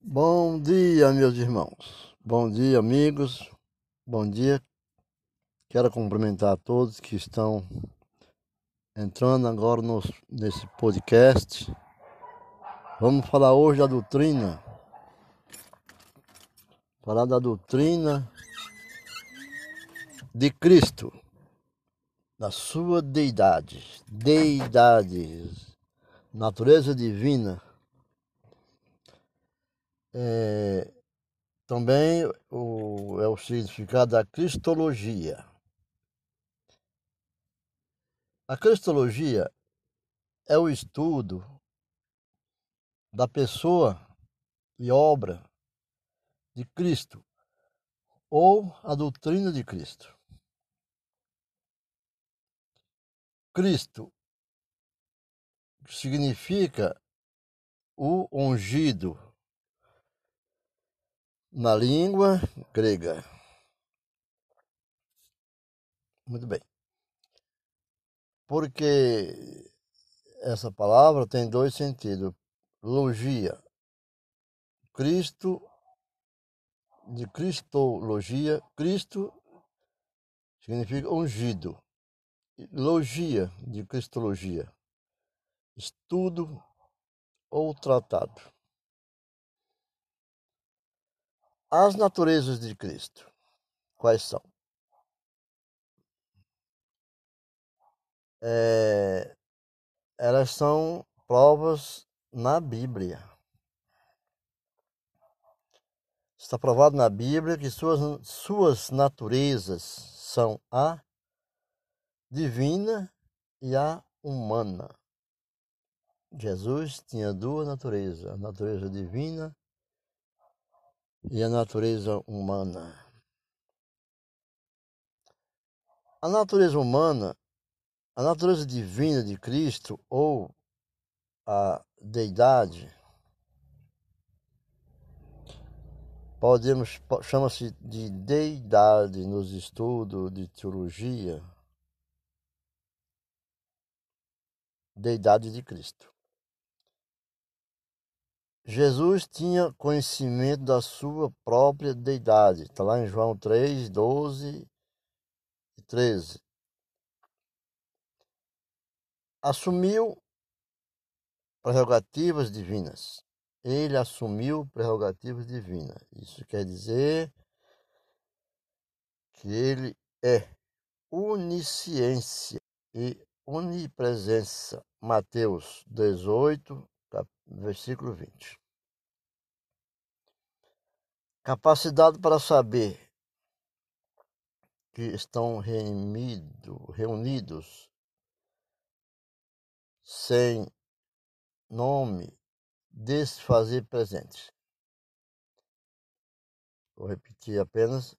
Bom dia, meus irmãos. Bom dia, amigos. Bom dia. Quero cumprimentar a todos que estão entrando agora no, nesse podcast. Vamos falar hoje da doutrina. Falar da doutrina de Cristo, da sua deidade, deidade, natureza divina é, também o, é o significado da cristologia. A cristologia é o estudo da pessoa e obra de Cristo ou a doutrina de Cristo. Cristo significa o ungido na língua grega. Muito bem. Porque essa palavra tem dois sentidos. Logia. Cristo, de cristologia, Cristo significa ungido. Logia, de cristologia, estudo ou tratado. As naturezas de Cristo, quais são? É, elas são provas na Bíblia. Está provado na Bíblia que suas, suas naturezas são a divina e a humana. Jesus tinha duas naturezas, a natureza divina e a natureza humana. A natureza humana, a natureza divina de Cristo ou a deidade, podemos chama-se de deidade nos estudos de teologia, deidade de Cristo. Jesus tinha conhecimento da sua própria deidade. Está lá em João 3, 12 e 13. Assumiu prerrogativas divinas. Ele assumiu prerrogativas divinas. Isso quer dizer que ele é onisciência e onipresença. Mateus 18, versículo 20. Capacidade para saber que estão reunido, reunidos sem nome, desfazer presente. Vou repetir apenas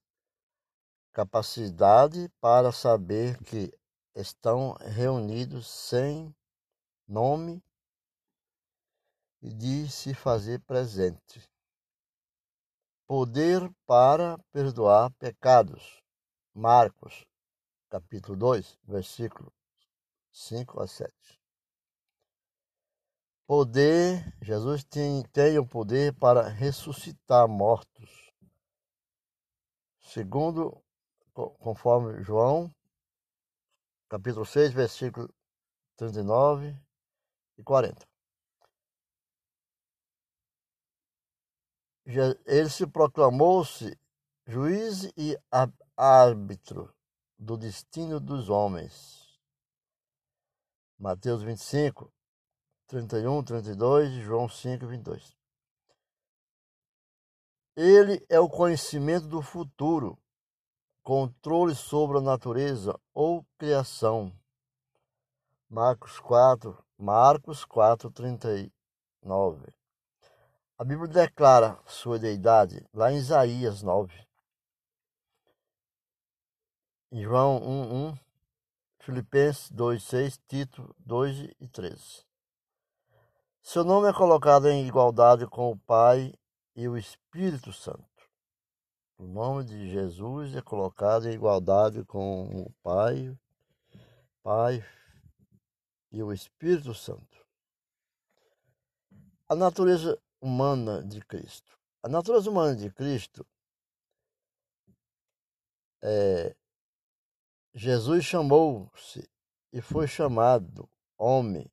capacidade para saber que estão reunidos sem nome e de se fazer presente. Poder para perdoar pecados. Marcos, capítulo 2, versículo 5 a 7. Poder, Jesus tem, tem o poder para ressuscitar mortos. Segundo, conforme João, capítulo 6, versículo 39 e 40. Ele se proclamou-se juiz e árbitro do destino dos homens. Mateus 25, 31, 32 e João 5, 22. Ele é o conhecimento do futuro, controle sobre a natureza ou criação. Marcos 4, Marcos 4, 39. A Bíblia declara sua deidade lá em Isaías 9. Em João 1, 1, Filipenses 2, 6, Tito 2 e 13. Seu nome é colocado em igualdade com o Pai e o Espírito Santo. O nome de Jesus é colocado em igualdade com o Pai, Pai e o Espírito Santo. A natureza humana de Cristo. A natureza humana de Cristo é, Jesus chamou-se e foi chamado homem.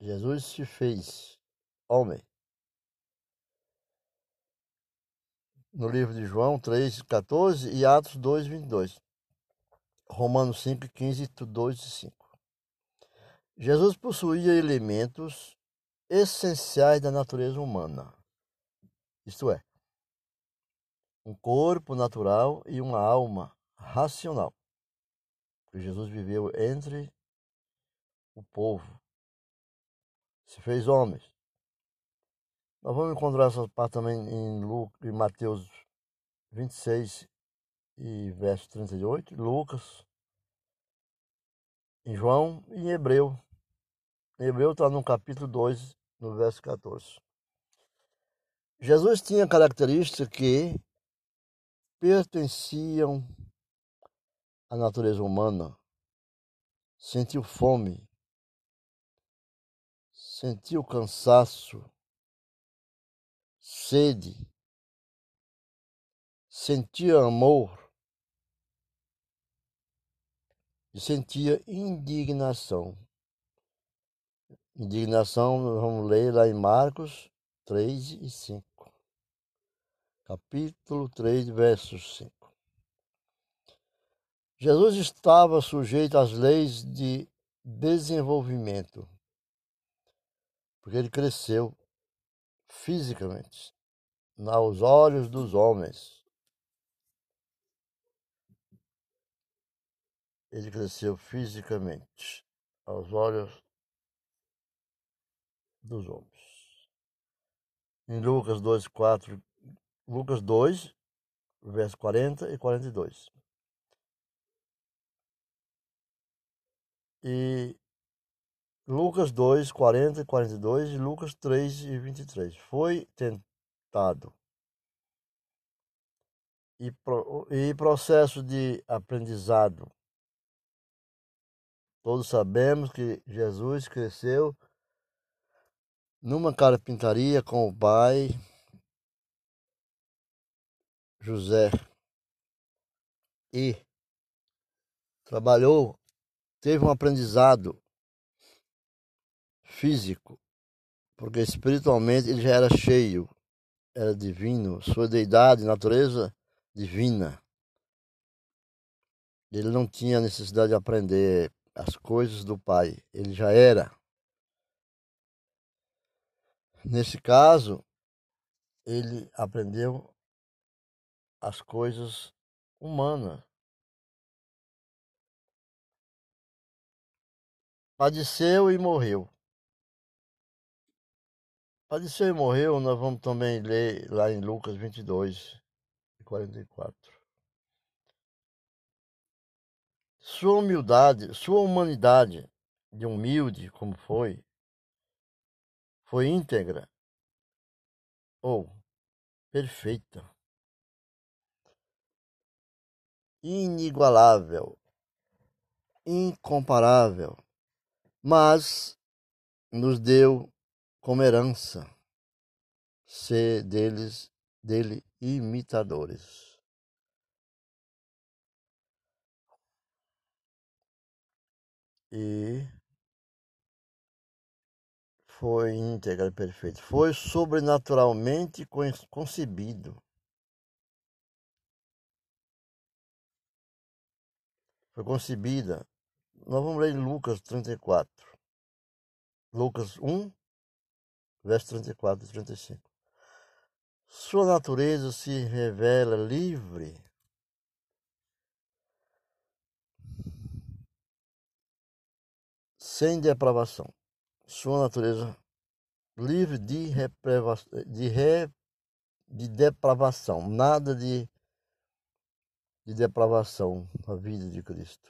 Jesus se fez homem. No livro de João 3, 14 e Atos 2, 22. Romanos 5, 15, 2 e 5. Jesus possuía elementos essenciais da natureza humana, isto é, um corpo natural e uma alma racional. Porque Jesus viveu entre o povo, se fez homem. Nós vamos encontrar essa parte também em, Lucas, em Mateus 26 e verso 38, Lucas, em João e em Hebreu. Em Hebreu está no capítulo 2, no verso 14. Jesus tinha características que pertenciam à natureza humana. Sentiu fome, sentiu cansaço, sede, sentia amor e sentia indignação. Indignação, vamos ler lá em Marcos 3 e 5 capítulo 3, verso 5. Jesus estava sujeito às leis de desenvolvimento, porque ele cresceu fisicamente aos olhos dos homens. Ele cresceu fisicamente aos olhos dos homens. Em Lucas 2, 4 Lucas 2, verso 40 e 42. E Lucas 2, 40 e 42 e Lucas 3 e 23. Foi tentado. E, pro, e processo de aprendizado. Todos sabemos que Jesus cresceu numa carpintaria com o pai José e trabalhou, teve um aprendizado físico, porque espiritualmente ele já era cheio, era divino, sua deidade, natureza divina. Ele não tinha necessidade de aprender as coisas do Pai, ele já era. Nesse caso, ele aprendeu as coisas humanas. Padeceu e morreu. Padeceu e morreu, nós vamos também ler lá em Lucas 22, 44. Sua humildade, sua humanidade, de humilde como foi, foi íntegra ou perfeita. inigualável, incomparável, mas nos deu como herança ser deles dele imitadores. E foi íntegra e perfeito. Foi sobrenaturalmente concebido foi concebida. Nós vamos ler Lucas 34. Lucas 1, verso 34 e 35. Sua natureza se revela livre. Sem depravação. Sua natureza livre de, repreva, de, re, de depravação. Nada de de depravação na vida de Cristo.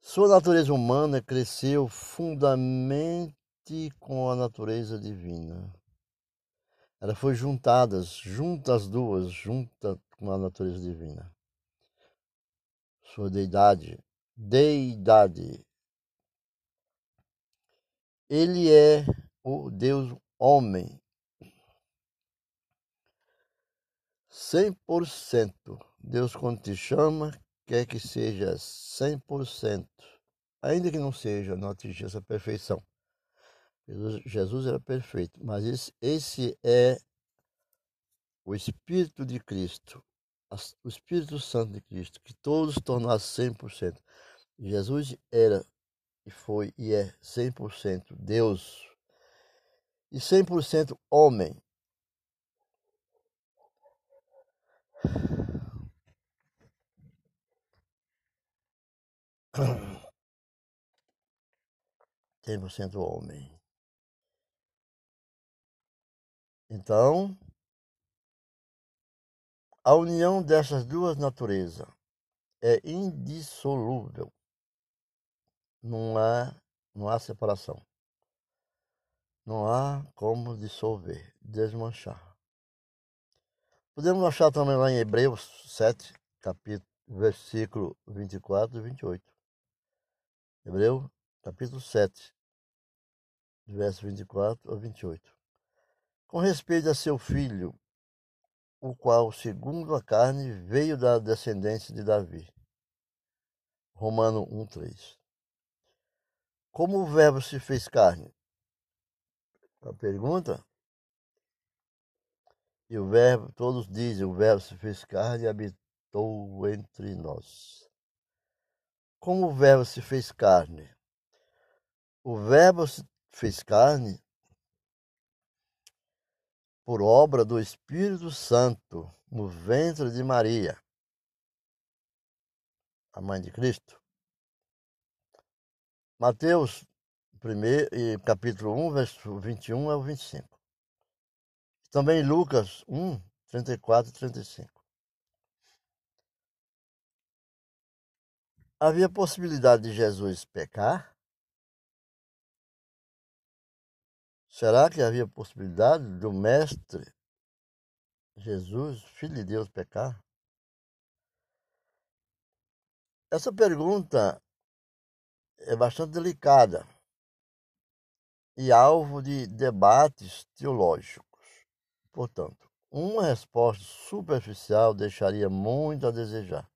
Sua natureza humana cresceu fundamente com a natureza divina. Ela foi juntadas, juntas as duas, junta com a natureza divina. Sua deidade, deidade Ele é o Deus homem. 100%. Deus quando te chama, quer que seja 100%. Ainda que não seja, não atingir essa perfeição. Jesus era perfeito, mas esse, esse é o Espírito de Cristo, o Espírito Santo de Cristo, que todos tornassem 100%. Jesus era foi e é 100% Deus e 100% homem. Cem por cento homem. Então, a união dessas duas naturezas é indissolúvel. Não há, não há separação. Não há como dissolver, desmanchar. Podemos achar também lá em Hebreus 7, capítulo, versículo 24 e 28. Hebreu, capítulo 7, verso 24 a 28. Com respeito a seu filho, o qual, segundo a carne, veio da descendência de Davi. Romano 1,3. Como o verbo se fez carne? A pergunta. E o verbo, todos dizem, o verbo se fez carne e habitou entre nós. Como o verbo se fez carne? O verbo se fez carne por obra do Espírito Santo no ventre de Maria, a mãe de Cristo. Mateus primeiro, capítulo 1, verso 21 ao 25. Também Lucas 1, 34 e 35. Havia possibilidade de Jesus pecar? Será que havia possibilidade do Mestre Jesus, Filho de Deus, pecar? Essa pergunta é bastante delicada e alvo de debates teológicos. Portanto, uma resposta superficial deixaria muito a desejar.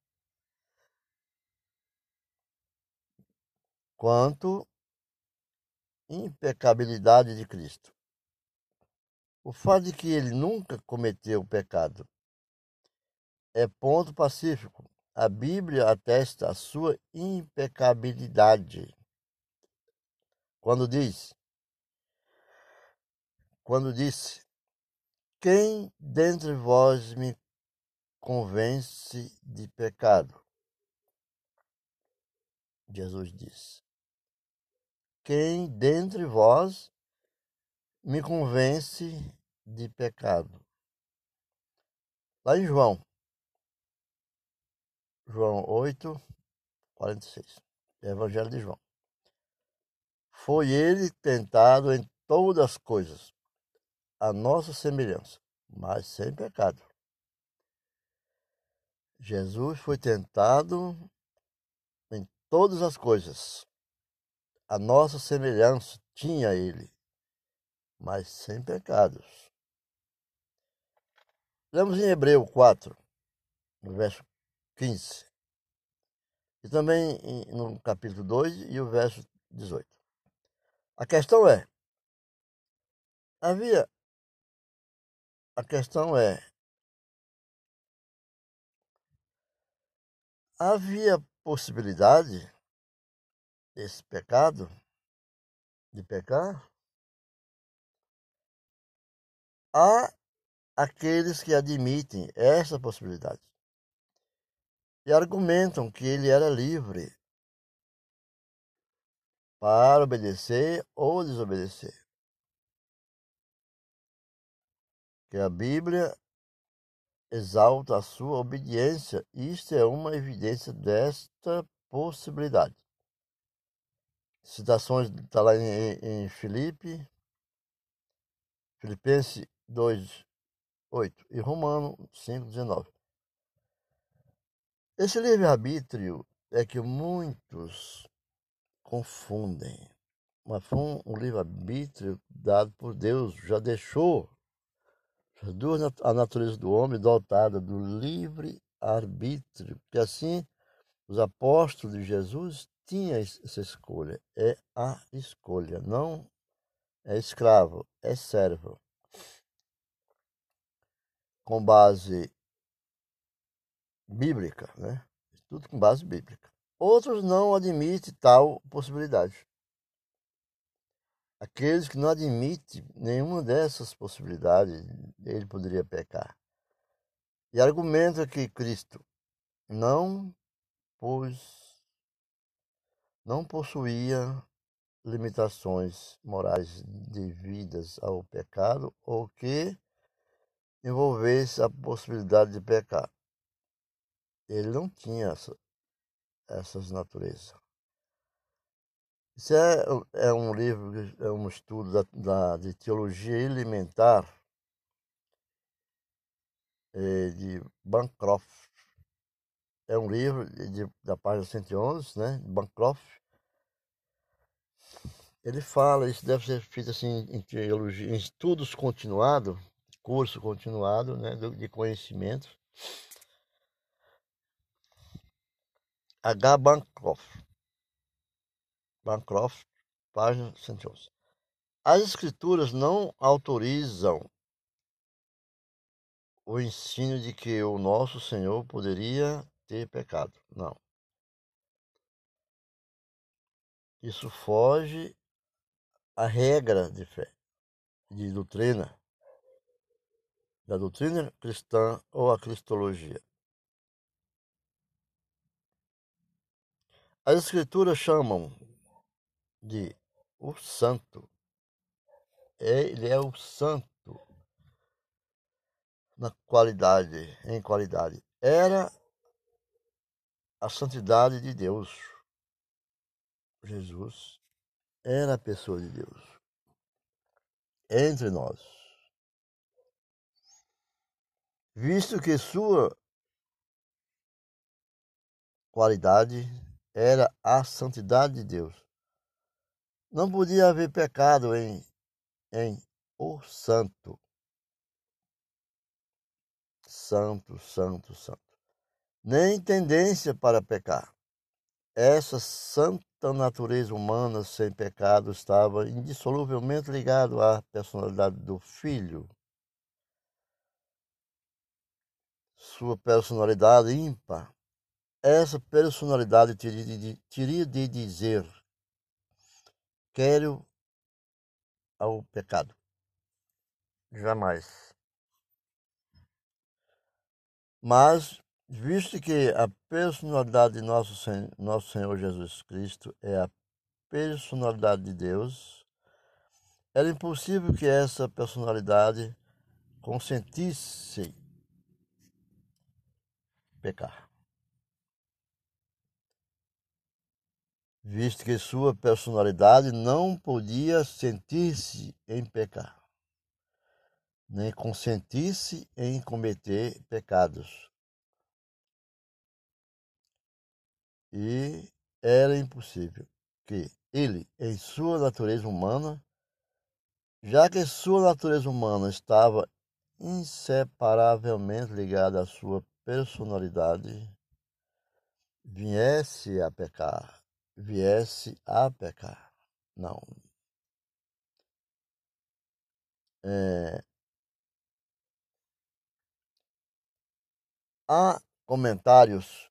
Quanto impecabilidade de Cristo. O fato de que ele nunca cometeu pecado é ponto pacífico. A Bíblia atesta a sua impecabilidade. Quando diz, quando disse, quem dentre vós me convence de pecado? Jesus disse, quem dentre vós me convence de pecado? Lá em João, João 8, 46, Evangelho de João. Foi ele tentado em todas as coisas, a nossa semelhança, mas sem pecado. Jesus foi tentado em todas as coisas, a nossa semelhança tinha ele, mas sem pecados. Lemos em Hebreu 4, no verso 15. E também no capítulo 2 e o verso 18. A questão é: havia. A questão é: havia possibilidade esse pecado, de pecar, há aqueles que admitem essa possibilidade e argumentam que ele era livre para obedecer ou desobedecer. Que a Bíblia exalta a sua obediência. Isto é uma evidência desta possibilidade. Citações está lá em, em Filipe, Filipenses 2, 8 e Romano 5, 19. Esse livre-arbítrio é que muitos confundem. mas foi um livre-arbítrio dado por Deus, já deixou a natureza do homem dotada do livre-arbítrio, que assim os apóstolos de Jesus tinham essa escolha, é a escolha, não é escravo, é servo. Com base bíblica, né? Tudo com base bíblica. Outros não admitem tal possibilidade. Aqueles que não admitem nenhuma dessas possibilidades, ele poderia pecar. E argumenta que Cristo não pôs, não possuía limitações morais devidas ao pecado ou que envolvesse a possibilidade de pecar. Ele não tinha essa, essas naturezas. Isso é, é um livro, é um estudo da, da de teologia elementar é, de Bancroft. É um livro de, da página 111, né, de Bancroft. Ele fala, isso deve ser feito assim em teologia, em estudos continuados, curso continuado, né, de conhecimento. H. Bancroft. Bancroft, página 111. As escrituras não autorizam o ensino de que o nosso Senhor poderia ter pecado. Não. Isso foge à regra de fé, de doutrina, da doutrina cristã ou a cristologia. As escrituras chamam de o santo. Ele é o santo na qualidade, em qualidade. Era a santidade de Deus. Jesus era a pessoa de Deus entre nós. Visto que sua qualidade era a santidade de Deus. Não podia haver pecado em, em o santo. Santo, santo, santo. Nem tendência para pecar. Essa santa natureza humana sem pecado estava indissoluvelmente ligado à personalidade do filho. Sua personalidade ímpar. Essa personalidade teria de, dizer quero ao pecado. Jamais. Mas, visto que a personalidade de nosso, nosso Senhor Jesus Cristo é a personalidade de Deus, era impossível que essa personalidade consentisse pecar. Visto que sua personalidade não podia sentir-se em pecar, nem consentir-se em cometer pecados. E era impossível que ele, em sua natureza humana, já que sua natureza humana estava inseparavelmente ligada à sua personalidade, viesse a pecar viesse a pecar. Não. É, há comentários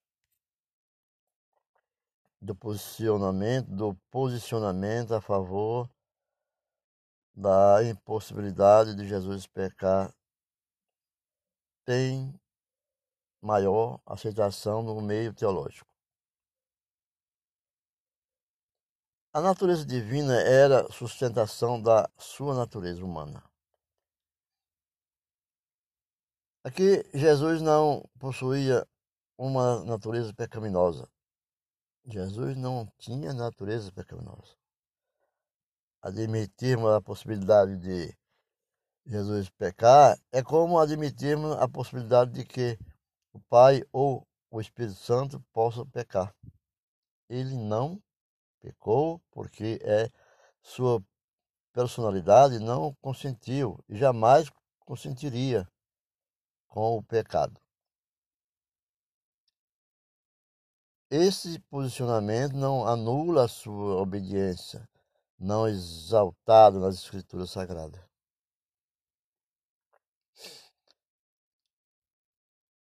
do posicionamento, do posicionamento a favor da impossibilidade de Jesus pecar tem maior aceitação no meio teológico. A natureza divina era sustentação da sua natureza humana. Aqui, Jesus não possuía uma natureza pecaminosa. Jesus não tinha natureza pecaminosa. Admitirmos a possibilidade de Jesus pecar é como admitirmos a possibilidade de que o Pai ou o Espírito Santo possam pecar. Ele não pecou porque é sua personalidade não consentiu e jamais consentiria com o pecado. Esse posicionamento não anula a sua obediência, não exaltada nas Escrituras Sagradas.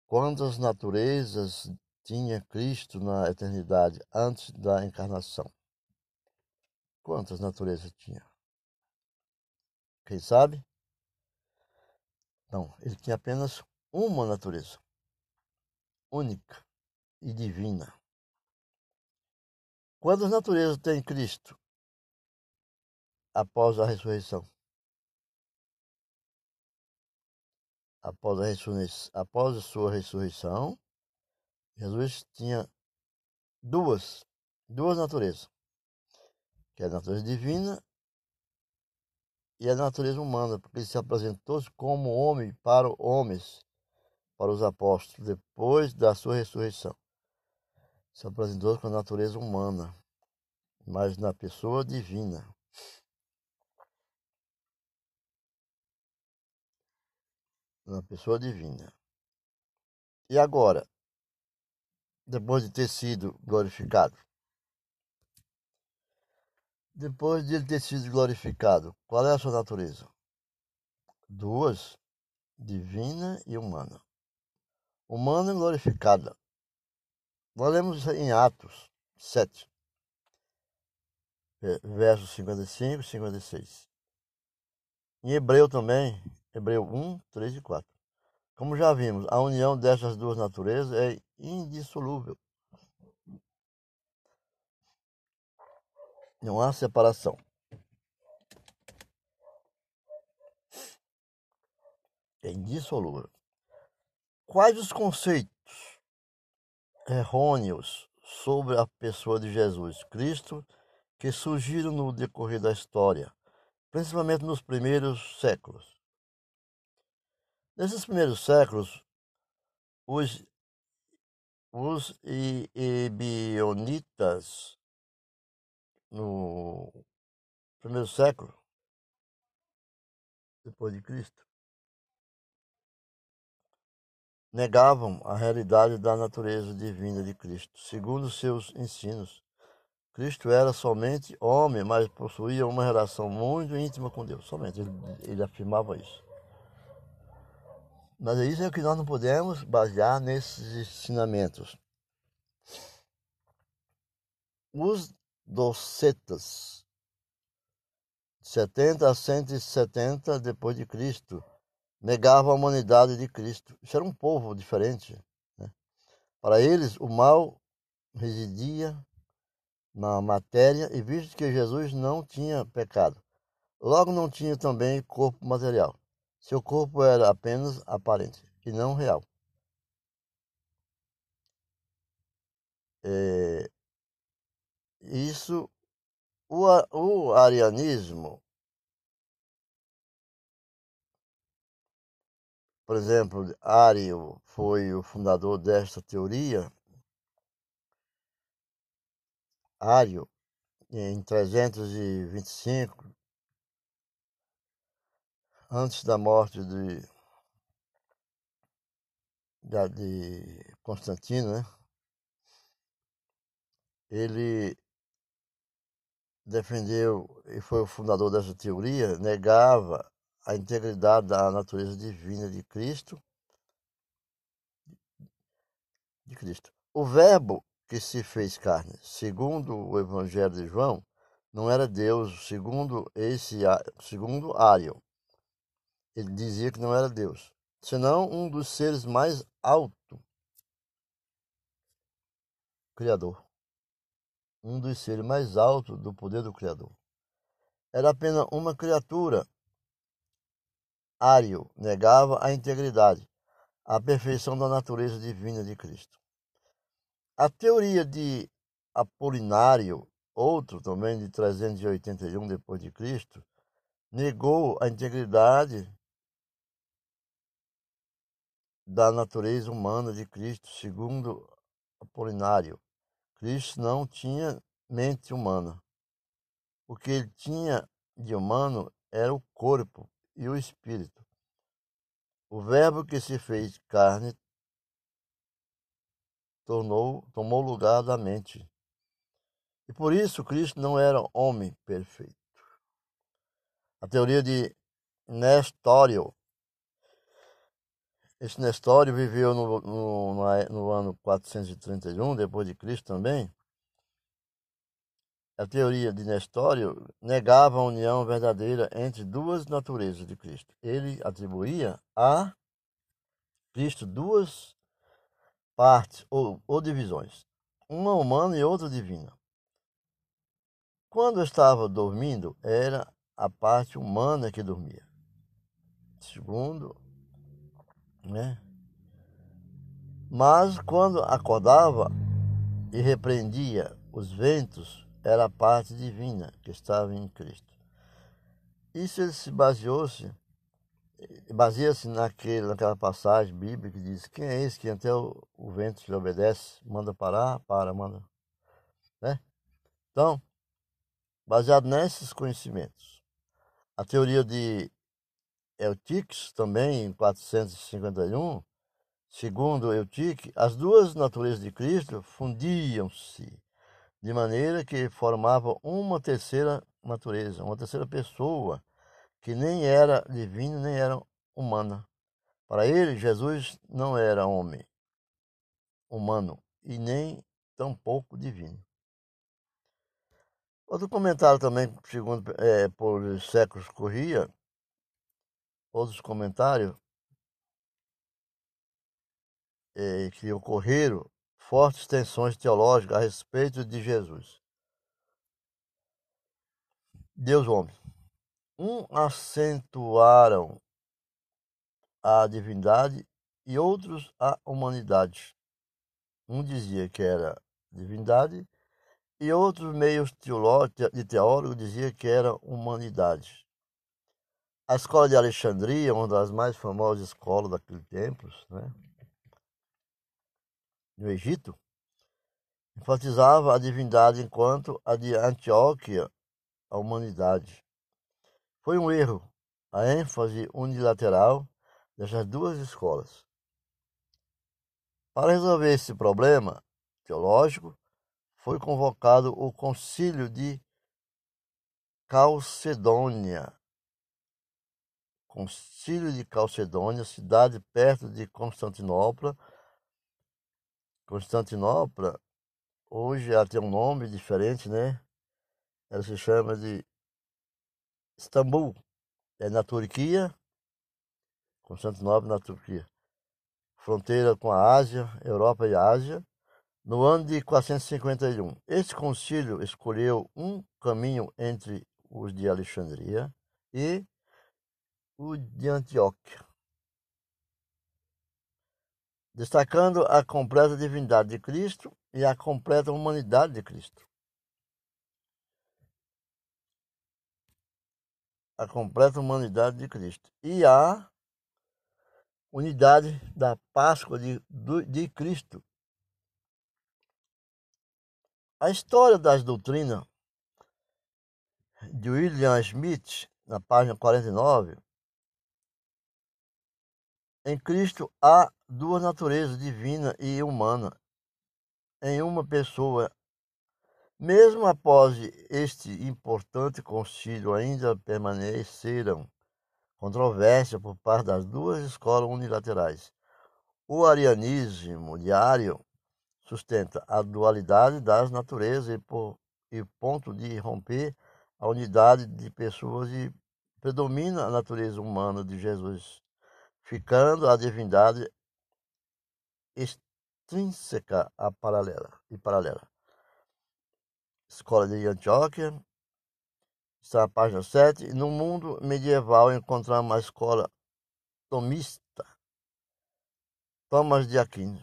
Quantas naturezas tinha Cristo na eternidade antes da encarnação? Quantas naturezas tinha? Quem sabe? Não, ele tinha apenas uma natureza, única e divina. Quantas naturezas tem Cristo após a ressurreição? Após a, após a sua ressurreição, Jesus tinha duas, duas naturezas, que é a natureza divina e a natureza humana, porque ele se apresentou como homem para homens, para os apóstolos, depois da sua ressurreição. Se apresentou com a natureza humana, mas na pessoa divina. Na pessoa divina. E agora, depois de ter sido glorificado, depois de ele ter sido glorificado, qual é a sua natureza? Duas, divina e humana. Humana e glorificada. Nós lemos em Atos 7, versos 55 e 56. Em Hebreu também, Hebreu 1, 3 e 4. Como já vimos, a união dessas duas naturezas é indissolúvel. Não há separação. É indissolúvel. Quais os conceitos errôneos sobre a pessoa de Jesus Cristo que surgiram no decorrer da história, principalmente nos primeiros séculos? Nesses primeiros séculos, os, os ebionitas no primeiro século depois de Cristo negavam a realidade da natureza divina de Cristo. Segundo seus ensinos, Cristo era somente homem, mas possuía uma relação muito íntima com Deus. Somente ele, ele afirmava isso. Mas é isso é que nós não podemos basear nesses ensinamentos. Os docetas, 70 a 170 depois de Cristo, negavam a humanidade de Cristo. Isso era um povo diferente. Né? Para eles, o mal residia na matéria e visto que Jesus não tinha pecado, logo não tinha também corpo material. Seu corpo era apenas aparente e não real. É, isso, o, o arianismo, por exemplo, Ario foi o fundador desta teoria. Ario, em 325, antes da morte de, de Constantino, né? ele defendeu e foi o fundador dessa teoria, negava a integridade da natureza divina de Cristo. De Cristo. O verbo que se fez carne, segundo o Evangelho de João, não era Deus, segundo esse segundo Ariel. Ele dizia que não era Deus, senão um dos seres mais alto criador um dos seres mais altos do poder do Criador. Era apenas uma criatura. Ário negava a integridade, a perfeição da natureza divina de Cristo. A teoria de Apolinário, outro também de 381 depois de Cristo, negou a integridade da natureza humana de Cristo, segundo Apolinário. Cristo não tinha mente humana. O que ele tinha de humano era o corpo e o espírito. O Verbo que se fez carne tornou, tomou lugar da mente. E por isso Cristo não era homem perfeito. A teoria de Nestório. Esse Nestório viveu no, no, no ano 431 depois de Cristo também. A teoria de Nestório negava a união verdadeira entre duas naturezas de Cristo. Ele atribuía a Cristo duas partes ou, ou divisões, uma humana e outra divina. Quando estava dormindo, era a parte humana que dormia. Segundo, né? Mas quando acordava e repreendia os ventos, era a parte divina que estava em Cristo. Isso ele se baseou-se baseia-se naquele, naquela passagem bíblica que diz: Quem é esse que até o, o vento lhe obedece? Manda parar, para, manda. Né? Então, baseado nesses conhecimentos, a teoria de Eutiques, também em 451, segundo Eutique, as duas naturezas de Cristo fundiam-se de maneira que formavam uma terceira natureza, uma terceira pessoa que nem era divino nem era humana. Para ele, Jesus não era homem, humano, e nem tampouco divino. Outro comentário também, segundo é, por séculos corria, outros comentários é, que ocorreram, fortes tensões teológicas a respeito de Jesus. Deus homem. Um acentuaram a divindade e outros a humanidade. Um dizia que era divindade e outros meios de dizia que era humanidade. A escola de Alexandria, uma das mais famosas escolas daquele tempo, né, no Egito, enfatizava a divindade enquanto a de Antioquia, a humanidade. Foi um erro a ênfase unilateral dessas duas escolas. Para resolver esse problema teológico, foi convocado o Concílio de Calcedônia. Concílio de Calcedônia, cidade perto de Constantinopla. Constantinopla, hoje ela tem um nome diferente, né? Ela se chama de Istambul é na Turquia, Constantinopla na Turquia, fronteira com a Ásia, Europa e Ásia, no ano de 451. Este concílio escolheu um caminho entre os de Alexandria e o de Antioquia, destacando a completa divindade de Cristo e a completa humanidade de Cristo. a completa humanidade de Cristo e a unidade da Páscoa de, de Cristo. A história das doutrinas de William Smith, na página 49, em Cristo há duas naturezas, divina e humana, em uma pessoa mesmo após este importante concílio, ainda permaneceram controvérsias por parte das duas escolas unilaterais. O arianismo diário sustenta a dualidade das naturezas e, por, e ponto de romper a unidade de pessoas e predomina a natureza humana de Jesus, ficando a divindade extrínseca a paralela e paralela. Escola de Antioquia, está na página 7. No mundo medieval encontramos a escola tomista, Thomas de Aquino.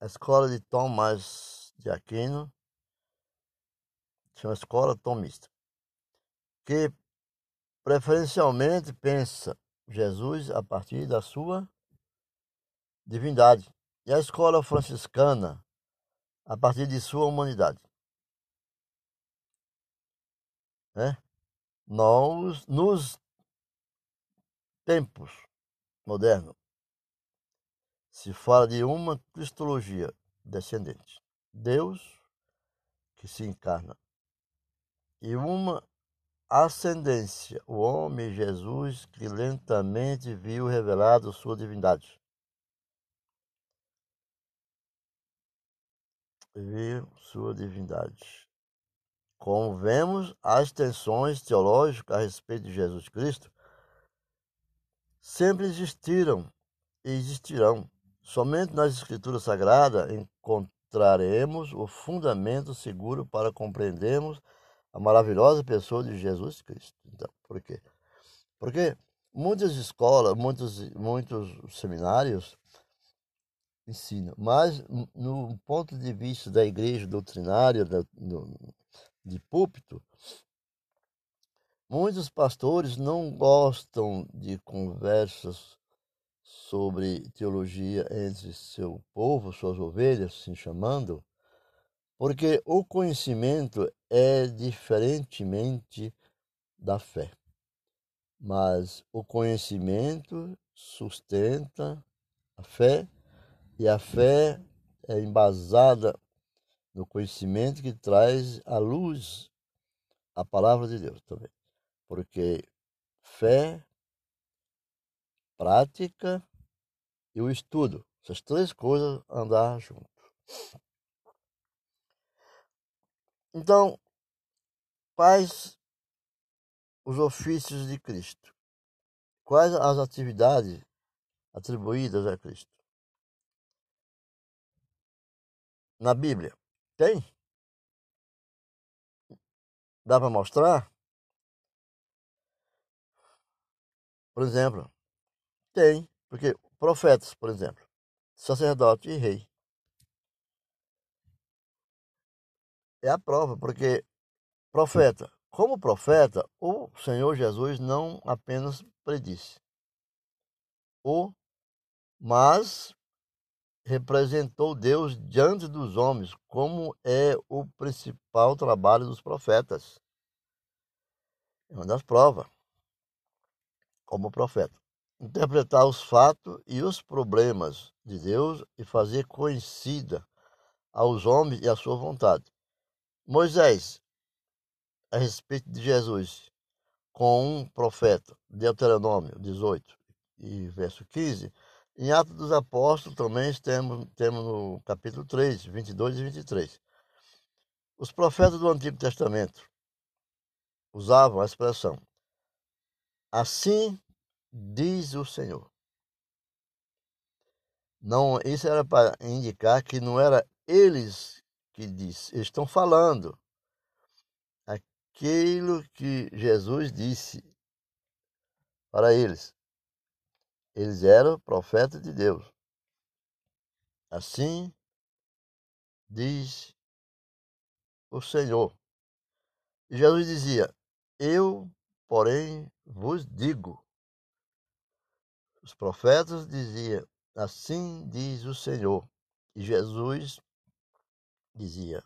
A escola de Thomas de Aquino chama escola tomista, que preferencialmente pensa Jesus a partir da sua divindade, e a escola franciscana a partir de sua humanidade. né? Nós, nos tempos modernos, se fala de uma cristologia descendente. Deus que se encarna. E uma ascendência, o homem Jesus que lentamente viu revelado sua divindade. Viu sua divindade. Como vemos, as tensões teológicas a respeito de Jesus Cristo sempre existiram e existirão. Somente nas Escrituras Sagradas encontraremos o fundamento seguro para compreendermos a maravilhosa pessoa de Jesus Cristo. Então, por quê? Porque muitas escolas, muitos, muitos seminários ensinam, mas no ponto de vista da igreja doutrinária, da, do, de púlpito, muitos pastores não gostam de conversas sobre teologia entre seu povo, suas ovelhas, se chamando, porque o conhecimento é diferentemente da fé. Mas o conhecimento sustenta a fé e a fé é embasada no conhecimento que traz à luz a palavra de Deus também. Porque fé, prática e o estudo, essas três coisas andar junto. Então, quais os ofícios de Cristo? Quais as atividades atribuídas a Cristo? Na Bíblia, tem? Dá para mostrar? Por exemplo, tem, porque profetas, por exemplo, sacerdote e rei. é a prova, porque profeta, como profeta, o Senhor Jesus não apenas predisse, o, mas representou Deus diante dos homens, como é o principal trabalho dos profetas. É uma das provas, como profeta. Interpretar os fatos e os problemas de Deus e fazer conhecida aos homens e a sua vontade. Moisés, a respeito de Jesus, com um profeta, Deuteronômio 18 e verso 15, em Atos dos Apóstolos também temos, temos no capítulo 3, 22 e 23. Os profetas do Antigo Testamento usavam a expressão assim diz o Senhor. Não, isso era para indicar que não era eles que diz, eles estão falando aquilo que Jesus disse para eles. Eles eram profetas de Deus. Assim diz o Senhor. E Jesus dizia: Eu, porém, vos digo. Os profetas diziam: Assim diz o Senhor. E Jesus dizia: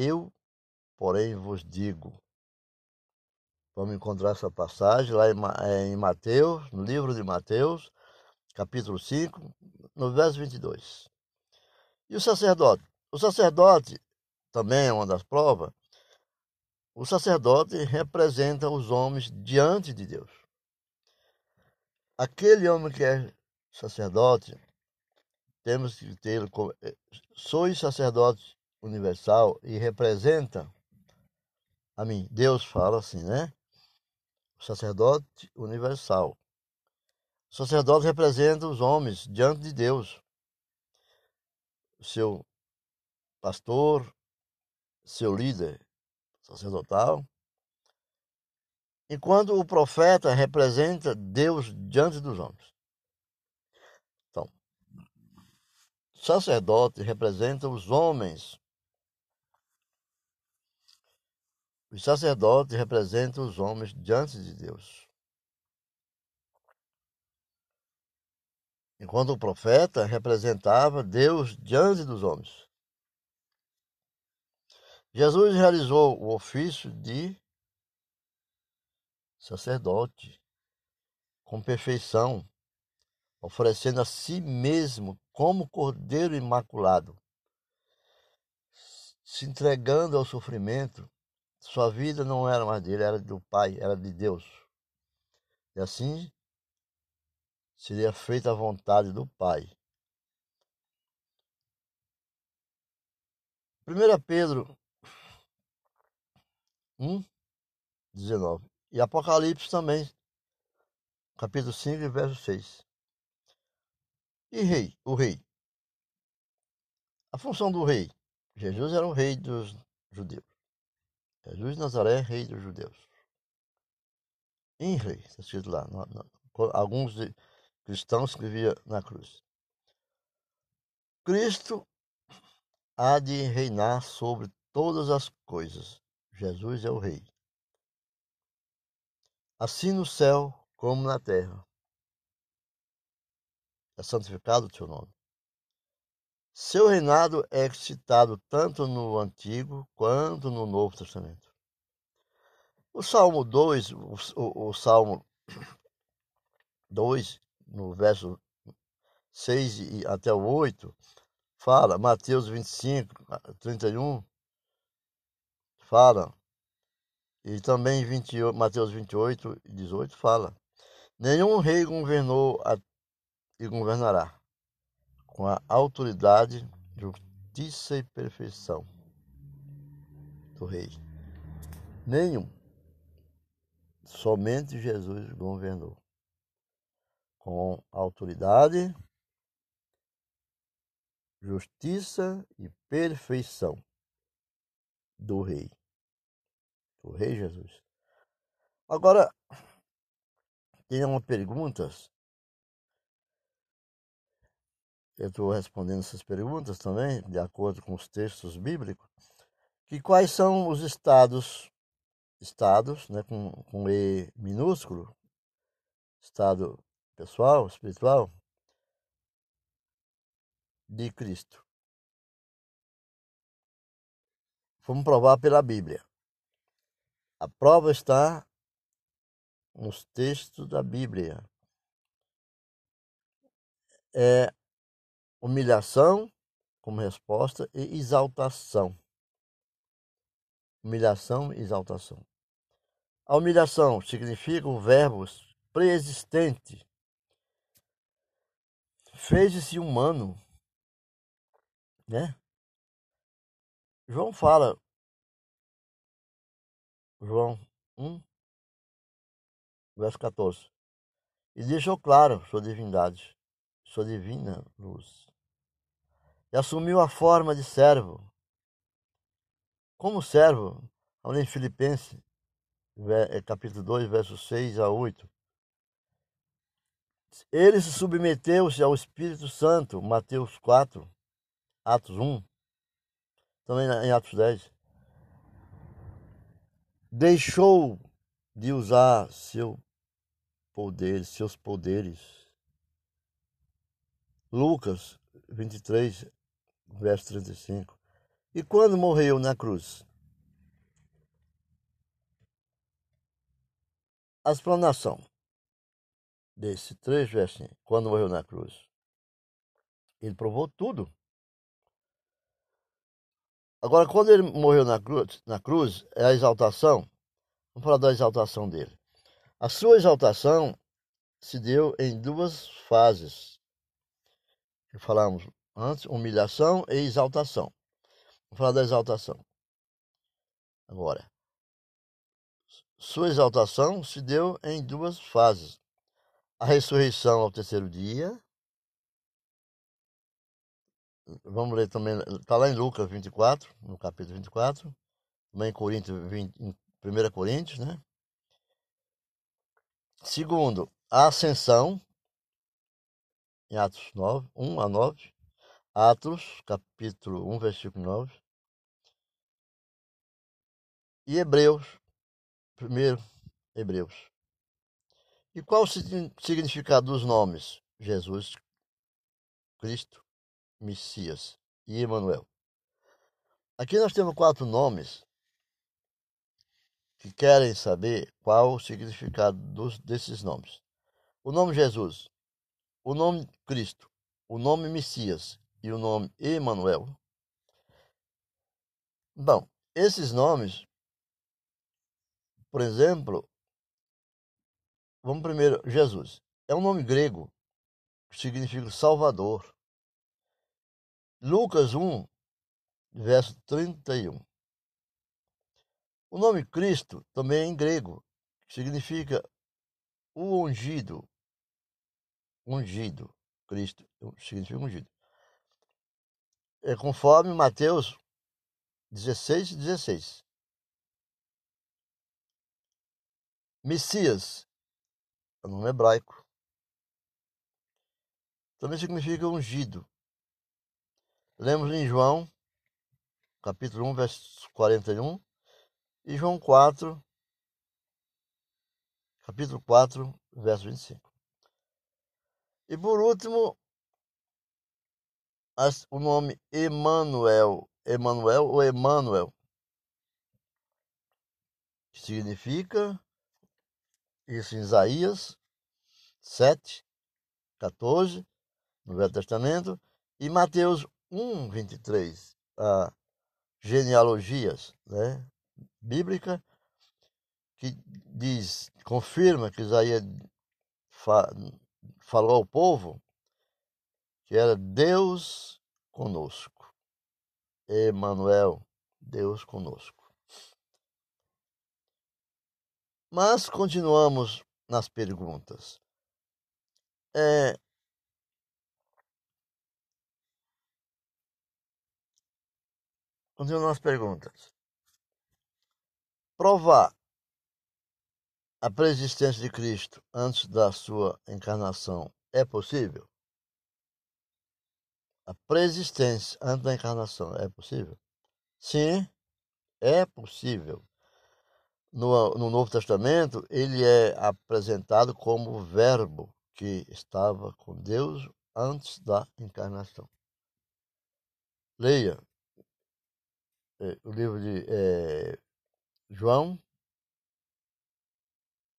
Eu, porém, vos digo. Vamos encontrar essa passagem lá em Mateus, no livro de Mateus, capítulo 5, no verso 22. E o sacerdote? O sacerdote também é uma das provas. O sacerdote representa os homens diante de Deus. Aquele homem que é sacerdote, temos que ter eh, sois sacerdote universal e representa a mim. Deus fala assim, né? O sacerdote universal. O sacerdote representa os homens diante de Deus. O seu pastor, seu líder sacerdotal. Enquanto o profeta representa Deus diante dos homens. sacerdote representa os homens. Os sacerdotes representam os homens diante de Deus. Enquanto o profeta representava Deus diante dos homens. Jesus realizou o ofício de sacerdote com perfeição, oferecendo a si mesmo como cordeiro imaculado, se entregando ao sofrimento. Sua vida não era mais dele, era do Pai, era de Deus. E assim seria feita a vontade do Pai. 1 Pedro 1, 19. E Apocalipse também, capítulo 5, verso 6. E rei, o rei. A função do rei. Jesus era o rei dos judeus. Jesus de Nazaré, rei dos judeus. Em rei, está escrito lá. No, no, alguns cristãos escreviam na cruz. Cristo há de reinar sobre todas as coisas. Jesus é o rei. Assim no céu como na terra. É santificado o teu nome. Seu reinado é citado tanto no Antigo quanto no Novo Testamento. O Salmo 2, o, o, o Salmo 2, no verso 6 e até o 8, fala, Mateus 25, 31, fala, e também 28, Mateus 28 e 18 fala, nenhum rei governou a, e governará com a autoridade, justiça e perfeição do rei. Nenhum. Somente Jesus governou com autoridade, justiça e perfeição do rei. Do rei Jesus. Agora, tem uma pergunta eu estou respondendo essas perguntas também, de acordo com os textos bíblicos, que quais são os estados, estados, né, com, com E minúsculo, estado pessoal, espiritual, de Cristo. Vamos provar pela Bíblia. A prova está nos textos da Bíblia. É humilhação como resposta e exaltação. Humilhação e exaltação. A humilhação significa o verbo preexistente. Fez-se humano, né? João fala, João 1, verso 14, e deixou claro sua divindade, sua divina luz e assumiu a forma de servo. Como servo, em Filipenses, é, capítulo 2, versos 6 a 8. Ele se submeteu-se ao Espírito Santo, Mateus 4, Atos 1, também em Atos 10. Deixou de usar seu poder, seus poderes. Lucas 23, verso 35. E quando morreu na cruz? A explanação desse três versinhos, quando morreu na cruz, ele provou tudo. Agora, quando ele morreu na cruz, na cruz, é a exaltação. Vamos falar da exaltação dele. A sua exaltação se deu em duas fases. Falamos Antes, humilhação e exaltação. Vamos falar da exaltação. Agora, sua exaltação se deu em duas fases. A ressurreição ao terceiro dia. Vamos ler também, está lá em Lucas 24, no capítulo 24. Também em Coríntios 20, em 1 Coríntios, né? Segundo, a ascensão, em Atos 9, 1 a 9. Atos, capítulo 1, versículo 9. E Hebreus, primeiro, Hebreus. E qual o significado dos nomes? Jesus, Cristo, Messias e Emanuel. Aqui nós temos quatro nomes que querem saber qual o significado dos, desses nomes. O nome Jesus, o nome Cristo, o nome Messias e o nome Emanuel. Bom, esses nomes, por exemplo, vamos primeiro, Jesus. É um nome grego que significa Salvador. Lucas 1, verso 31. O nome Cristo também é em grego, significa o ungido. Ungido. Cristo significa ungido. É conforme Mateus 16, 16. Messias, é o nome hebraico, também significa ungido. Lemos em João, capítulo 1, verso 41, e João 4, capítulo 4, verso 25. E por último, o nome Emanuel, Emanuel ou Emanuel, significa isso em Isaías 7, 14, no Velho Testamento, e Mateus 1, 23, a genealogias, né? bíblica que diz, confirma que Isaías fa, falou ao povo que era Deus conosco. Emanuel, Deus conosco. Mas continuamos nas perguntas. É, continuamos nas perguntas provar a preexistência de Cristo antes da sua encarnação é possível? A preexistência antes da encarnação é possível? Sim, é possível. No, no Novo Testamento, ele é apresentado como Verbo que estava com Deus antes da encarnação. Leia é, o livro de é, João,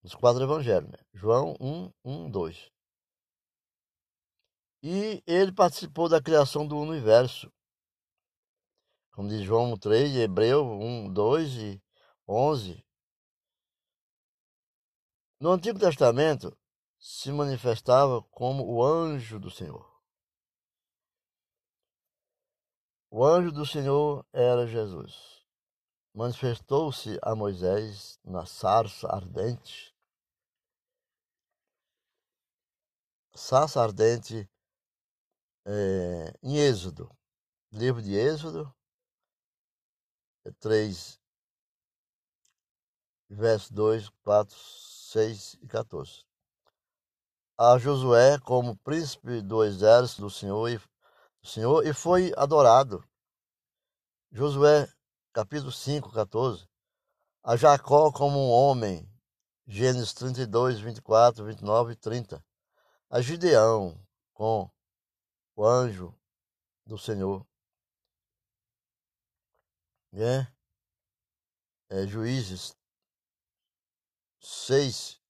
os quatro evangelhos, né? João 1, 1, 2. E ele participou da criação do universo. Como diz João 3, Hebreu 1, 2 e 11. No Antigo Testamento, se manifestava como o anjo do Senhor. O anjo do Senhor era Jesus manifestou-se a Moisés na sarça ardente. Sarça ardente é, em Êxodo, livro de Êxodo, 3, versos 2, 4, 6 e 14. A Josué como príncipe do exército do Senhor e, do Senhor, e foi adorado. Josué capítulo 5, 14, a Jacó como um homem, Gênesis 32, 24, 29 e 30, a Gideão com o anjo do Senhor, né? É, Juízes 6,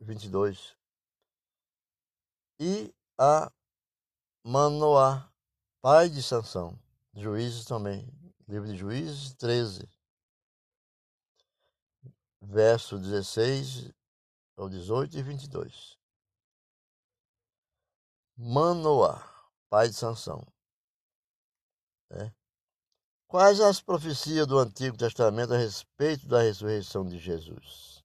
22, e a Manoá, pai de Sansão, Juízes também, Livro de Juízes 13, verso 16 ao 18 e 22. Manoá, pai de Sansão. É. Quais as profecias do Antigo Testamento a respeito da ressurreição de Jesus?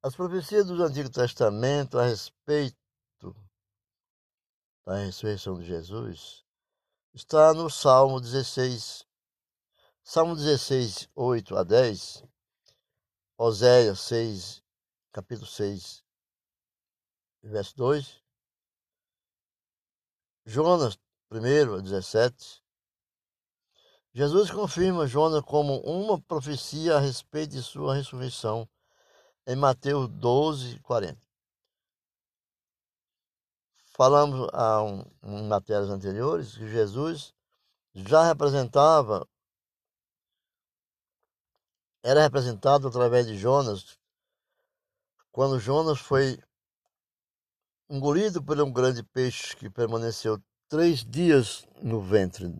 As profecias do Antigo Testamento a respeito da ressurreição de Jesus está no Salmo 16, Salmo 16, 8 a 10, Oséias 6, capítulo 6, verso 2, Jonas 1 a 17. Jesus confirma Jonas como uma profecia a respeito de sua ressurreição em Mateus 12, 40. Falamos a um, em matérias anteriores que Jesus já representava era representado através de Jonas, quando Jonas foi engolido por um grande peixe que permaneceu três dias no ventre.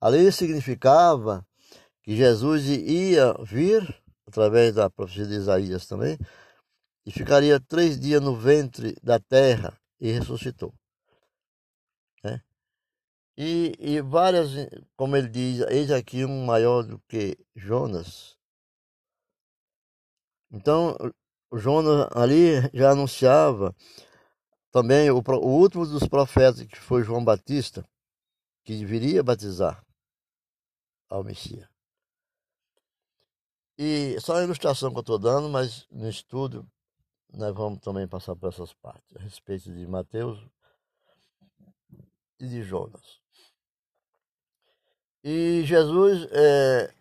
Ali significava que Jesus ia vir, através da profecia de Isaías também, e ficaria três dias no ventre da terra e ressuscitou. Né? E, e várias, como ele diz, eis aqui um maior do que Jonas. Então, Jonas ali já anunciava também o, o último dos profetas, que foi João Batista, que viria batizar ao Messias. E só a ilustração que eu estou dando, mas no estudo nós vamos também passar por essas partes, a respeito de Mateus e de Jonas. E Jesus, é,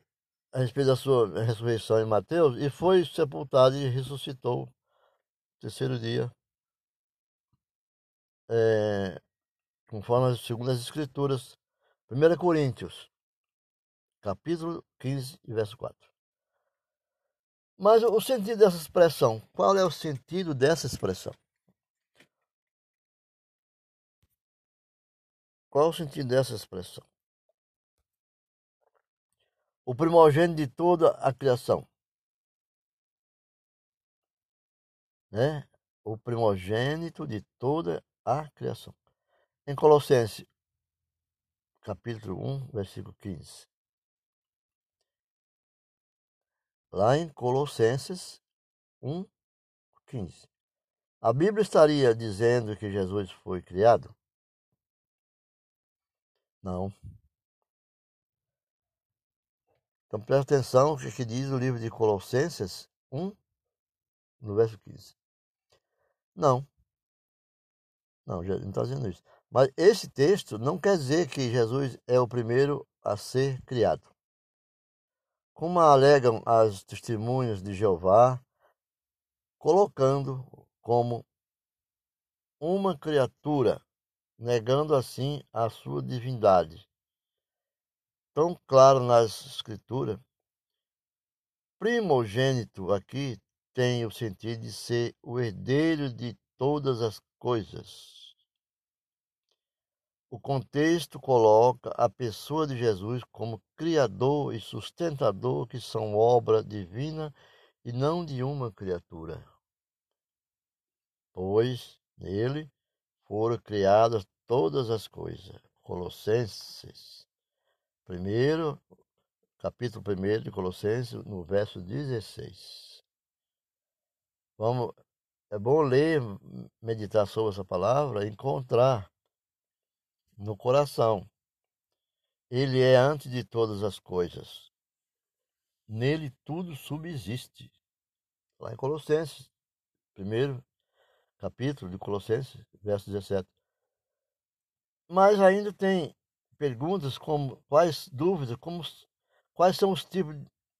a respeito da sua ressurreição em Mateus, e foi sepultado e ressuscitou no terceiro dia, é, conforme as Escrituras. 1 Coríntios, capítulo 15, verso 4. Mas o sentido dessa expressão, qual é o sentido dessa expressão? Qual é o sentido dessa expressão? O primogênito de toda a criação. Né? O primogênito de toda a criação. Em Colossenses, capítulo 1, versículo 15. lá em Colossenses 1:15. A Bíblia estaria dizendo que Jesus foi criado? Não. Então presta atenção o que diz o livro de Colossenses 1, no verso 15. Não. Não, não está dizendo isso. Mas esse texto não quer dizer que Jesus é o primeiro a ser criado. Como alegam as testemunhas de Jeová, colocando como uma criatura, negando assim a sua divindade. Tão claro nas Escrituras, primogênito aqui tem o sentido de ser o herdeiro de todas as coisas. O contexto coloca a pessoa de Jesus como criador e sustentador, que são obra divina e não de uma criatura. Pois nele foram criadas todas as coisas. Colossenses, primeiro, capítulo 1 de Colossenses, no verso 16. Vamos, é bom ler, meditar sobre essa palavra, encontrar no coração. Ele é antes de todas as coisas. Nele tudo subsiste. Lá em Colossenses, primeiro capítulo de Colossenses, verso 17. Mas ainda tem perguntas como quais dúvidas, como quais são os tipos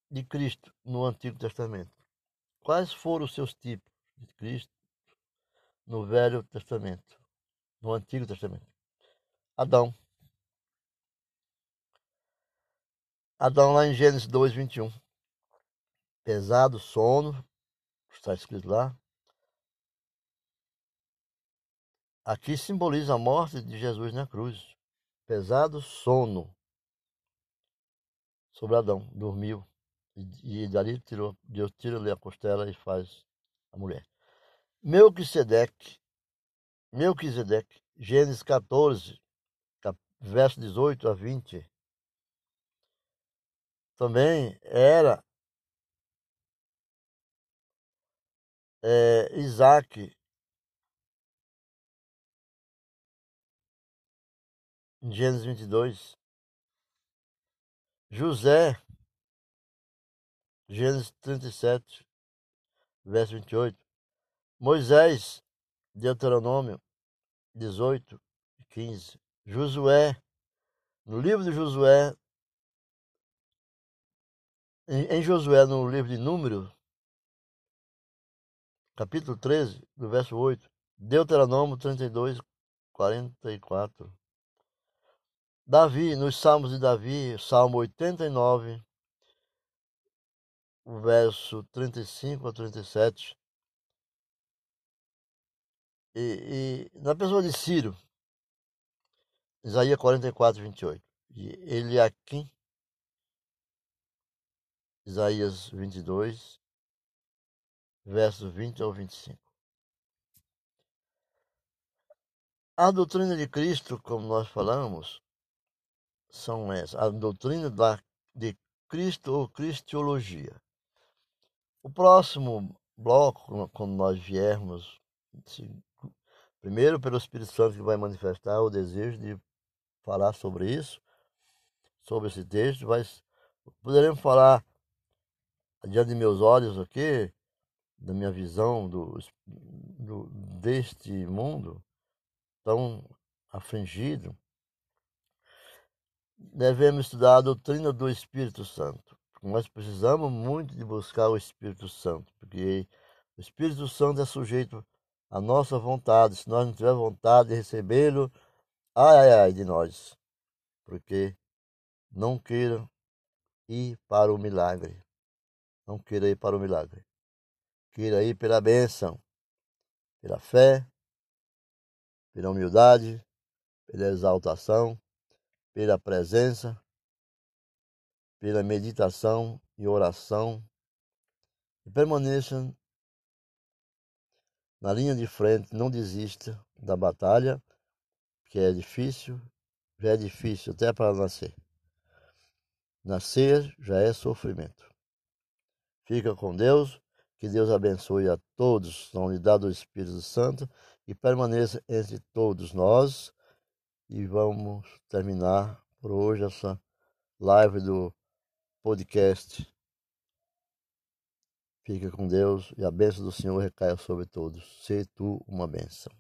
de Cristo no Antigo Testamento? Quais foram os seus tipos de Cristo no Velho Testamento, no Antigo Testamento? Adão. Adão lá em Gênesis 2, 21. Pesado, sono, está escrito lá. Aqui simboliza a morte de Jesus na cruz. Pesado, sono sobre Adão, dormiu. E, e dali tirou, Deus tira-lhe a costela e faz a mulher. Melquisedeque, Melquisedeque, Gênesis 14, verso 18 a 20, também era é, Isaac em Gênesis 22, José, Gênesis 37, verso 28, Moisés, Deuteronômio 18 e 15, Josué, no livro de Josué, em, Josué, no livro de Números, capítulo 13, do verso 8, Deuteronômio 32, 44. Davi, nos Salmos de Davi, Salmo 89, o verso 35 a 37. E, e na pessoa de Ciro, Isaías 44, 28. E Eliakim, Isaías 22, versos 20 ao 25. A doutrina de Cristo, como nós falamos, são essas. A doutrina da, de Cristo ou Cristologia. O próximo bloco, quando nós viermos, primeiro pelo Espírito Santo que vai manifestar o desejo de falar sobre isso, sobre esse texto, mas poderemos falar diante de meus olhos aqui, da minha visão do, do, deste mundo, tão afligido, devemos estudar a doutrina do Espírito Santo. Nós precisamos muito de buscar o Espírito Santo, porque o Espírito Santo é sujeito à nossa vontade. Se nós não tivermos vontade de recebê-lo, ai, ai, ai de nós, porque não queira ir para o milagre. Não queira ir para o milagre. Queira ir pela bênção, pela fé, pela humildade, pela exaltação, pela presença, pela meditação e oração. E permaneça na linha de frente, não desista da batalha, que é difícil, já é difícil até para nascer. Nascer já é sofrimento. Fica com Deus, que Deus abençoe a todos na unidade do Espírito Santo e permaneça entre todos nós. E vamos terminar por hoje essa live do podcast. Fica com Deus e a bênção do Senhor recaia sobre todos. Se tu uma bênção.